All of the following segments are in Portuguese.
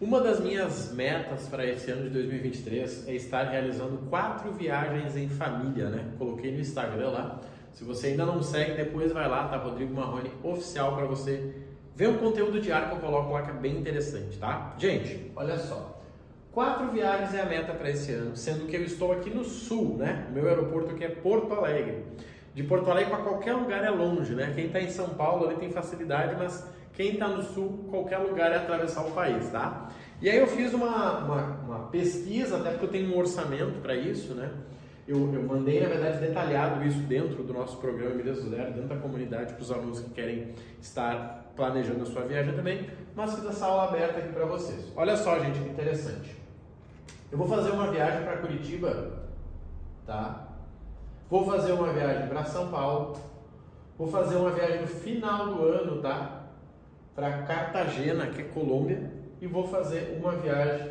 Uma das minhas metas para esse ano de 2023 é estar realizando quatro viagens em família, né? Coloquei no Instagram lá. Se você ainda não segue, depois vai lá, tá? Rodrigo Marrone oficial para você ver um conteúdo diário que eu coloco lá que é bem interessante, tá? Gente, olha só. Quatro viagens é a meta para esse ano, sendo que eu estou aqui no sul, né? O meu aeroporto aqui é Porto Alegre. De Porto Alegre para qualquer lugar é longe, né? Quem está em São Paulo ali tem facilidade, mas quem está no sul, qualquer lugar é atravessar o país, tá? E aí eu fiz uma, uma, uma pesquisa, até porque eu tenho um orçamento para isso, né? Eu, eu, mandei, na verdade, detalhado isso dentro do nosso programa Milhas do Zero, dentro da comunidade, para os alunos que querem estar planejando a sua viagem também, mas fiz essa aula aberta aqui para vocês. Olha só, gente, que interessante. Eu vou fazer uma viagem para Curitiba, tá? Vou fazer uma viagem para São Paulo, vou fazer uma viagem no final do ano, tá? Para Cartagena, que é Colômbia, e vou fazer uma viagem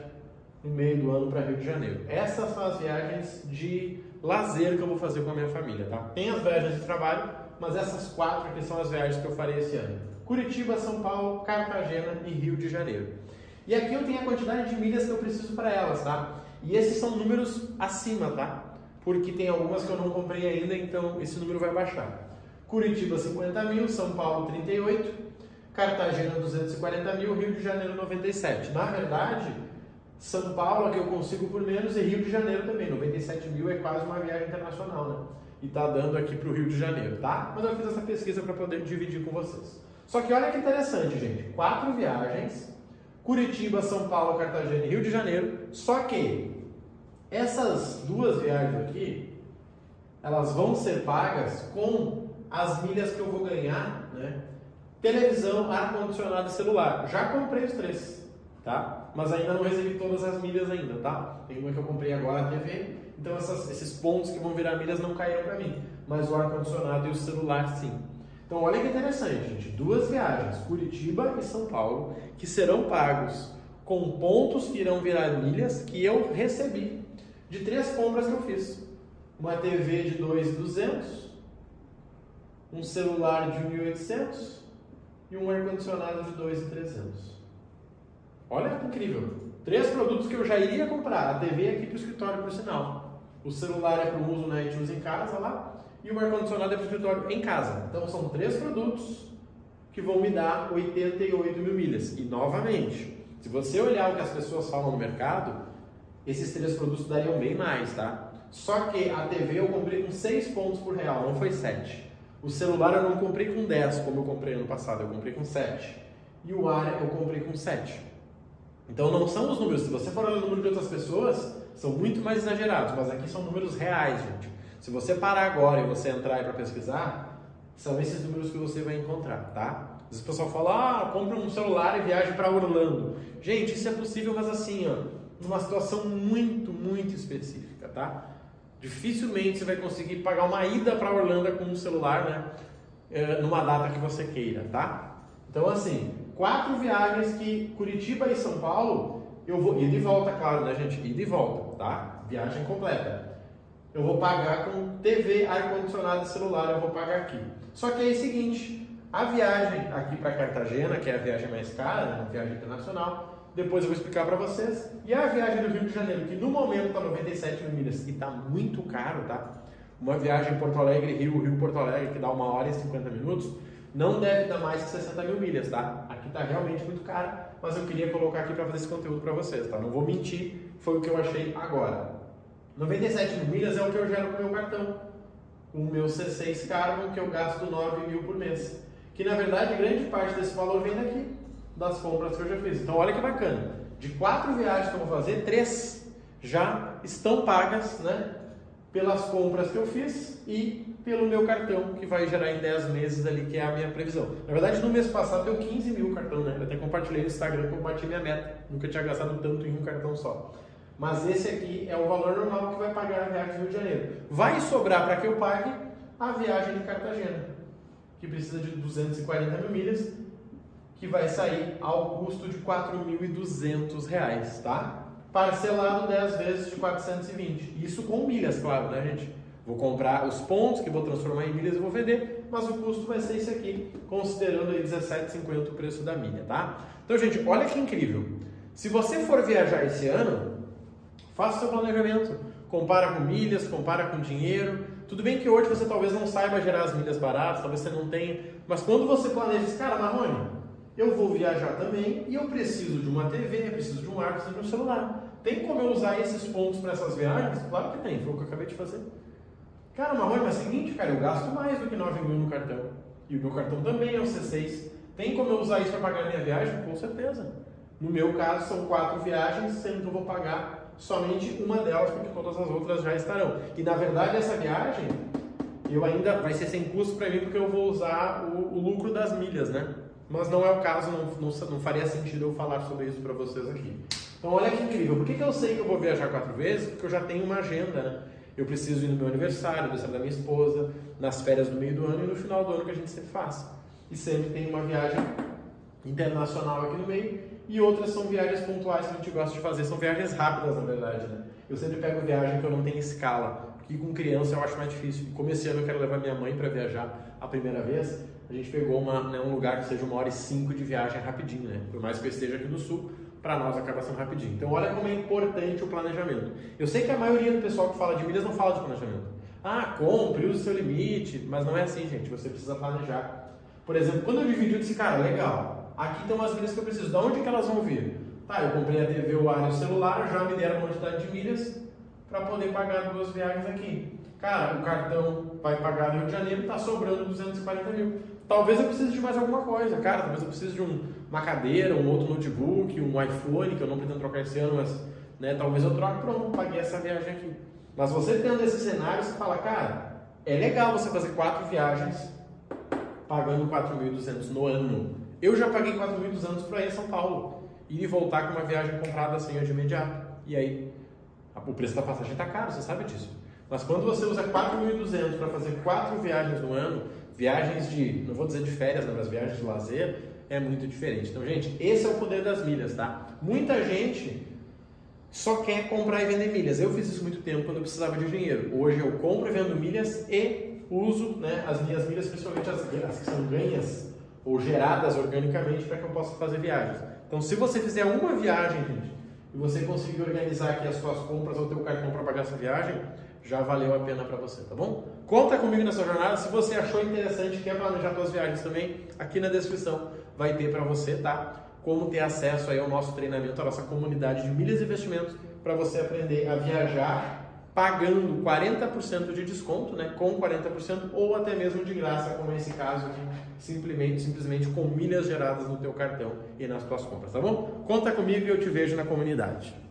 no meio do ano para Rio de Janeiro. Essas são as viagens de lazer que eu vou fazer com a minha família, tá? Tem as viagens de trabalho, mas essas quatro aqui são as viagens que eu farei esse ano. Curitiba, São Paulo, Cartagena e Rio de Janeiro. E aqui eu tenho a quantidade de milhas que eu preciso para elas, tá? E esses são números acima, tá? Porque tem algumas que eu não comprei ainda, então esse número vai baixar. Curitiba 50 mil, São Paulo 38, Cartagena 240 mil, Rio de Janeiro 97. Na verdade, São Paulo que eu consigo por menos e Rio de Janeiro também. 97 mil é quase uma viagem internacional, né? E tá dando aqui para o Rio de Janeiro, tá? Mas eu fiz essa pesquisa para poder dividir com vocês. Só que olha que interessante, gente. Quatro viagens: Curitiba, São Paulo, Cartagena e Rio de Janeiro. Só que essas duas viagens aqui, elas vão ser pagas com as milhas que eu vou ganhar, né? Televisão, ar-condicionado e celular. Já comprei os três, tá? Mas ainda não recebi todas as milhas ainda, tá? Tem uma que eu comprei agora, a TV, então essas, esses pontos que vão virar milhas não caíram para mim. Mas o ar-condicionado e o celular, sim. Então olha que interessante, gente. Duas viagens, Curitiba e São Paulo, que serão pagos com pontos que irão virar milhas que eu recebi de três compras que eu fiz. Uma TV de 2.200, um celular de 1.800 e um ar-condicionado de 2,300. Olha que incrível! Três produtos que eu já iria comprar. A TV é aqui para o escritório, por sinal. O celular é para o uso, né? A gente usa em casa lá. E o ar-condicionado é para o escritório em casa. Então são três produtos que vão me dar 88 mil milhas. E novamente, se você olhar o que as pessoas falam no mercado, esses três produtos dariam bem mais, tá? Só que a TV eu comprei com 6 pontos por real, não foi 7. O celular eu não comprei com 10, como eu comprei ano passado, eu comprei com 7. E o ar eu comprei com 7. Então não são os números, se você for olhar o número de outras pessoas, são muito mais exagerados, mas aqui são números reais, gente. Se você parar agora e você entrar para pesquisar, são esses números que você vai encontrar, tá? Às vezes o pessoal fala, ah, compra um celular e viaje para Orlando. Gente, isso é possível, mas assim, ó, numa situação muito, muito específica, tá? Dificilmente você vai conseguir pagar uma ida para Orlando com um celular, né? É, numa data que você queira, tá? Então, assim, quatro viagens que Curitiba e São Paulo, eu vou ir de volta, claro, né, gente? Ir de volta, tá? Viagem completa. Eu vou pagar com TV, ar-condicionado e celular, eu vou pagar aqui. Só que é o seguinte, a viagem aqui para Cartagena, que é a viagem mais cara, né, a viagem internacional, depois eu vou explicar para vocês. E a viagem do Rio de Janeiro, que no momento está 97 mil milhas e está muito caro, tá? Uma viagem Porto Alegre, Rio, Rio, Porto Alegre, que dá uma hora e 50 minutos, não deve dar mais que 60 mil milhas, tá? Aqui está realmente muito caro, mas eu queria colocar aqui para fazer esse conteúdo para vocês, tá? Não vou mentir, foi o que eu achei agora. 97 mil milhas é o que eu gero com o meu cartão. O meu C6 Carbon, que eu gasto 9 mil por mês. Que na verdade grande parte desse valor vem daqui das compras que eu já fiz. Então olha que bacana. De quatro viagens que eu vou fazer, três já estão pagas, né? Pelas compras que eu fiz e pelo meu cartão, que vai gerar em 10 meses ali, que é a minha previsão. Na verdade, no mês passado deu 15 mil cartão, né? Eu até compartilhei no Instagram que eu bati minha meta. Nunca tinha gastado tanto em um cartão só. Mas esse aqui é o valor normal que vai pagar a viagem do Rio de Janeiro. Vai sobrar para que eu pague a viagem de Cartagena, que precisa de 240 mil milhas que vai sair ao custo de R$ 4.200, tá? Parcelado 10 vezes de 420. Isso com milhas, claro, né, gente? Vou comprar os pontos que vou transformar em milhas e vou vender, mas o custo vai ser esse aqui, considerando aí 17,50 o preço da milha, tá? Então, gente, olha que incrível. Se você for viajar esse ano, faça seu planejamento. Compara com milhas, compara com dinheiro. Tudo bem que hoje você talvez não saiba gerar as milhas baratas, talvez você não tenha, mas quando você planeja, cara, Marrone, eu vou viajar também e eu preciso de uma TV, preciso de um ar, preciso de um celular. Tem como eu usar esses pontos para essas viagens? Claro que tem, foi o que eu acabei de fazer. Cara, Marrone, mas é o seguinte, cara, eu gasto mais do que 9 mil no cartão. E o meu cartão também é o C6. Tem como eu usar isso para pagar minha viagem? Com certeza. No meu caso, são quatro viagens, sendo que eu vou pagar somente uma delas, porque todas as outras já estarão. E na verdade, essa viagem, eu ainda vai ser sem custo para mim, porque eu vou usar o, o lucro das milhas, né? Mas não é o caso, não, não, não faria sentido eu falar sobre isso para vocês aqui. Então, olha que incrível. Por que, que eu sei que eu vou viajar quatro vezes? Porque eu já tenho uma agenda, né? Eu preciso ir no meu aniversário, no aniversário da minha esposa, nas férias do meio do ano e no final do ano que a gente sempre faz. E sempre tem uma viagem internacional aqui no meio e outras são viagens pontuais que a gente gosta de fazer. São viagens rápidas, na verdade, né? Eu sempre pego viagem que eu não tenho escala, porque com criança eu acho mais difícil. Como esse ano eu quero levar minha mãe para viajar a primeira vez, a gente pegou uma, né, um lugar que seja uma hora e cinco de viagem rapidinho, né? Por mais que eu esteja aqui no sul, para nós acaba sendo rapidinho. Então olha como é importante o planejamento. Eu sei que a maioria do pessoal que fala de milhas não fala de planejamento. Ah, compre, use seu limite, mas não é assim, gente. Você precisa planejar. Por exemplo, quando eu dividi, eu disse, cara, legal, aqui estão as milhas que eu preciso. De onde que elas vão vir? Tá, eu comprei a TV, o ar e o celular, já me deram uma quantidade de milhas para poder pagar duas viagens aqui. Cara, o cartão vai pagar no Rio de Janeiro, está sobrando 240 mil. Talvez eu precise de mais alguma coisa, cara. Talvez eu precise de um, uma cadeira, um outro notebook, um iPhone, que eu não pretendo trocar esse ano, mas né, talvez eu troque, pronto, paguei essa viagem aqui. Mas você tendo esses cenários, você fala, cara, é legal você fazer quatro viagens pagando 4.200 no ano. Eu já paguei 4.200 para ir a São Paulo. E voltar com uma viagem comprada assim de imediato. E aí, o preço da passagem está caro, você sabe disso. Mas quando você usa 4.200 para fazer quatro viagens no ano, viagens de, não vou dizer de férias, né, mas viagens de lazer, é muito diferente. Então, gente, esse é o poder das milhas, tá? Muita gente só quer comprar e vender milhas. Eu fiz isso muito tempo quando eu precisava de dinheiro. Hoje eu compro e vendo milhas e uso né, as minhas milhas, principalmente as, as que são ganhas ou geradas organicamente para que eu possa fazer viagens. Então, se você fizer uma viagem, gente, e você conseguir organizar aqui as suas compras ou o teu cartão para pagar essa viagem, já valeu a pena para você, tá bom? Conta comigo nessa jornada. Se você achou interessante, quer planejar suas viagens também, aqui na descrição vai ter para você, tá? Como ter acesso aí ao nosso treinamento, à nossa comunidade de milhas e investimentos, para você aprender a viajar pagando 40% de desconto, né, com 40% ou até mesmo de graça, como é esse caso aqui, simplesmente, simplesmente com milhas geradas no teu cartão e nas tuas compras, tá bom? Conta comigo e eu te vejo na comunidade.